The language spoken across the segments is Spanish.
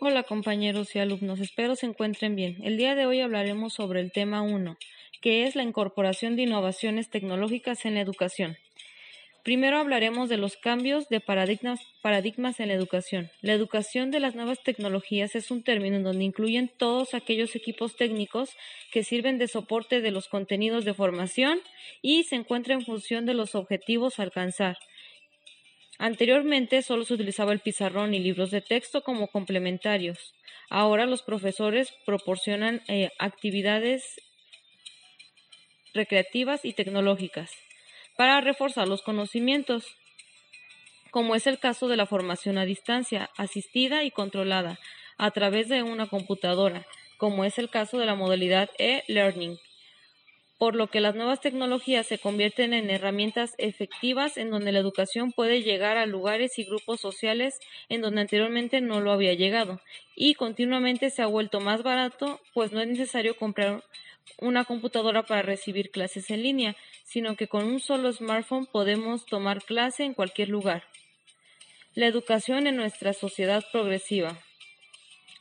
Hola compañeros y alumnos, espero se encuentren bien. El día de hoy hablaremos sobre el tema 1, que es la incorporación de innovaciones tecnológicas en la educación. Primero hablaremos de los cambios de paradigmas, paradigmas en la educación. La educación de las nuevas tecnologías es un término en donde incluyen todos aquellos equipos técnicos que sirven de soporte de los contenidos de formación y se encuentra en función de los objetivos a alcanzar Anteriormente solo se utilizaba el pizarrón y libros de texto como complementarios. Ahora los profesores proporcionan eh, actividades recreativas y tecnológicas para reforzar los conocimientos, como es el caso de la formación a distancia, asistida y controlada a través de una computadora, como es el caso de la modalidad e-learning por lo que las nuevas tecnologías se convierten en herramientas efectivas en donde la educación puede llegar a lugares y grupos sociales en donde anteriormente no lo había llegado y continuamente se ha vuelto más barato pues no es necesario comprar una computadora para recibir clases en línea, sino que con un solo smartphone podemos tomar clase en cualquier lugar. La educación en nuestra sociedad progresiva.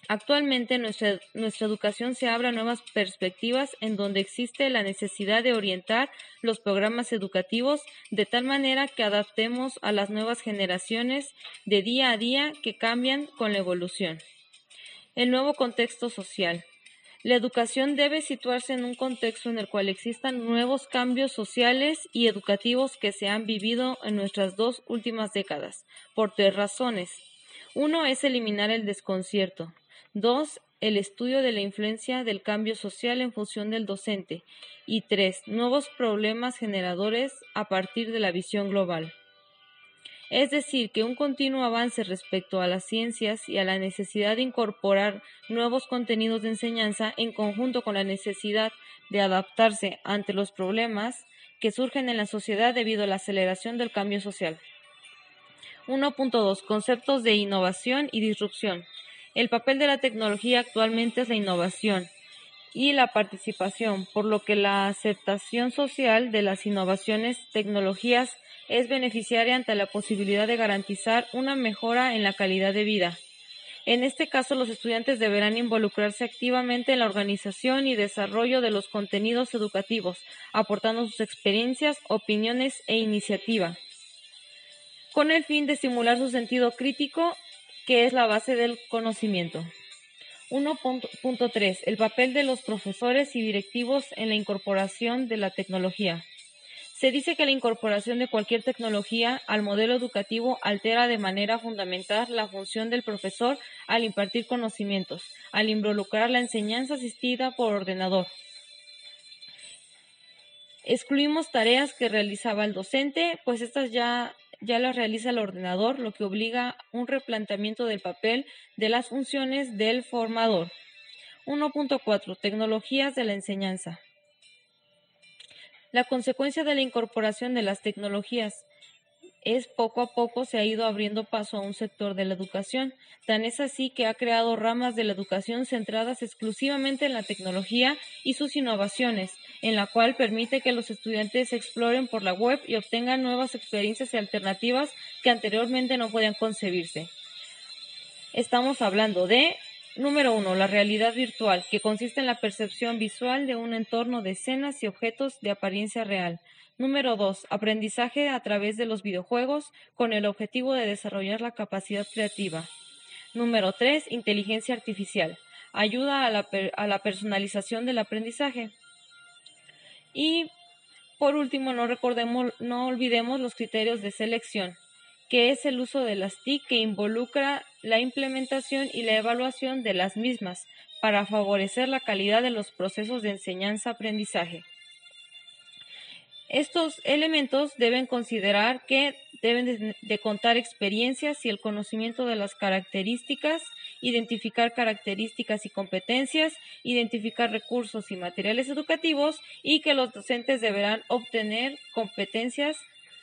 Actualmente nuestra, nuestra educación se abre a nuevas perspectivas en donde existe la necesidad de orientar los programas educativos de tal manera que adaptemos a las nuevas generaciones de día a día que cambian con la evolución. El nuevo contexto social. La educación debe situarse en un contexto en el cual existan nuevos cambios sociales y educativos que se han vivido en nuestras dos últimas décadas, por tres razones. Uno es eliminar el desconcierto, Dos, el estudio de la influencia del cambio social en función del docente. Y tres, nuevos problemas generadores a partir de la visión global. Es decir, que un continuo avance respecto a las ciencias y a la necesidad de incorporar nuevos contenidos de enseñanza en conjunto con la necesidad de adaptarse ante los problemas que surgen en la sociedad debido a la aceleración del cambio social. 1.2. Conceptos de innovación y disrupción. El papel de la tecnología actualmente es la innovación y la participación, por lo que la aceptación social de las innovaciones tecnologías es beneficiaria ante la posibilidad de garantizar una mejora en la calidad de vida. En este caso, los estudiantes deberán involucrarse activamente en la organización y desarrollo de los contenidos educativos, aportando sus experiencias, opiniones e iniciativa, con el fin de estimular su sentido crítico que es la base del conocimiento. 1.3. El papel de los profesores y directivos en la incorporación de la tecnología. Se dice que la incorporación de cualquier tecnología al modelo educativo altera de manera fundamental la función del profesor al impartir conocimientos, al involucrar la enseñanza asistida por ordenador. Excluimos tareas que realizaba el docente, pues estas ya ya las realiza el ordenador, lo que obliga un replanteamiento del papel de las funciones del formador. 1.4. Tecnologías de la enseñanza. La consecuencia de la incorporación de las tecnologías es poco a poco se ha ido abriendo paso a un sector de la educación. Tan es así que ha creado ramas de la educación centradas exclusivamente en la tecnología y sus innovaciones, en la cual permite que los estudiantes exploren por la web y obtengan nuevas experiencias y alternativas que anteriormente no podían concebirse. Estamos hablando de Número uno, la realidad virtual, que consiste en la percepción visual de un entorno de escenas y objetos de apariencia real. Número 2. Aprendizaje a través de los videojuegos con el objetivo de desarrollar la capacidad creativa. Número 3. Inteligencia artificial. Ayuda a la personalización del aprendizaje. Y por último, no recordemos, no olvidemos los criterios de selección, que es el uso de las TIC que involucra la implementación y la evaluación de las mismas para favorecer la calidad de los procesos de enseñanza-aprendizaje. Estos elementos deben considerar que deben de, contar experiencias y el conocimiento de las características, identificar características y competencias, identificar recursos y materiales educativos y que los docentes deberán obtener competencias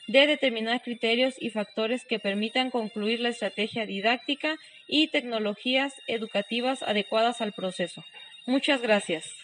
de determinar criterios y factores que permitan concluir la estrategia didáctica y tecnologías educativas adecuadas al proceso. Muchas gracias.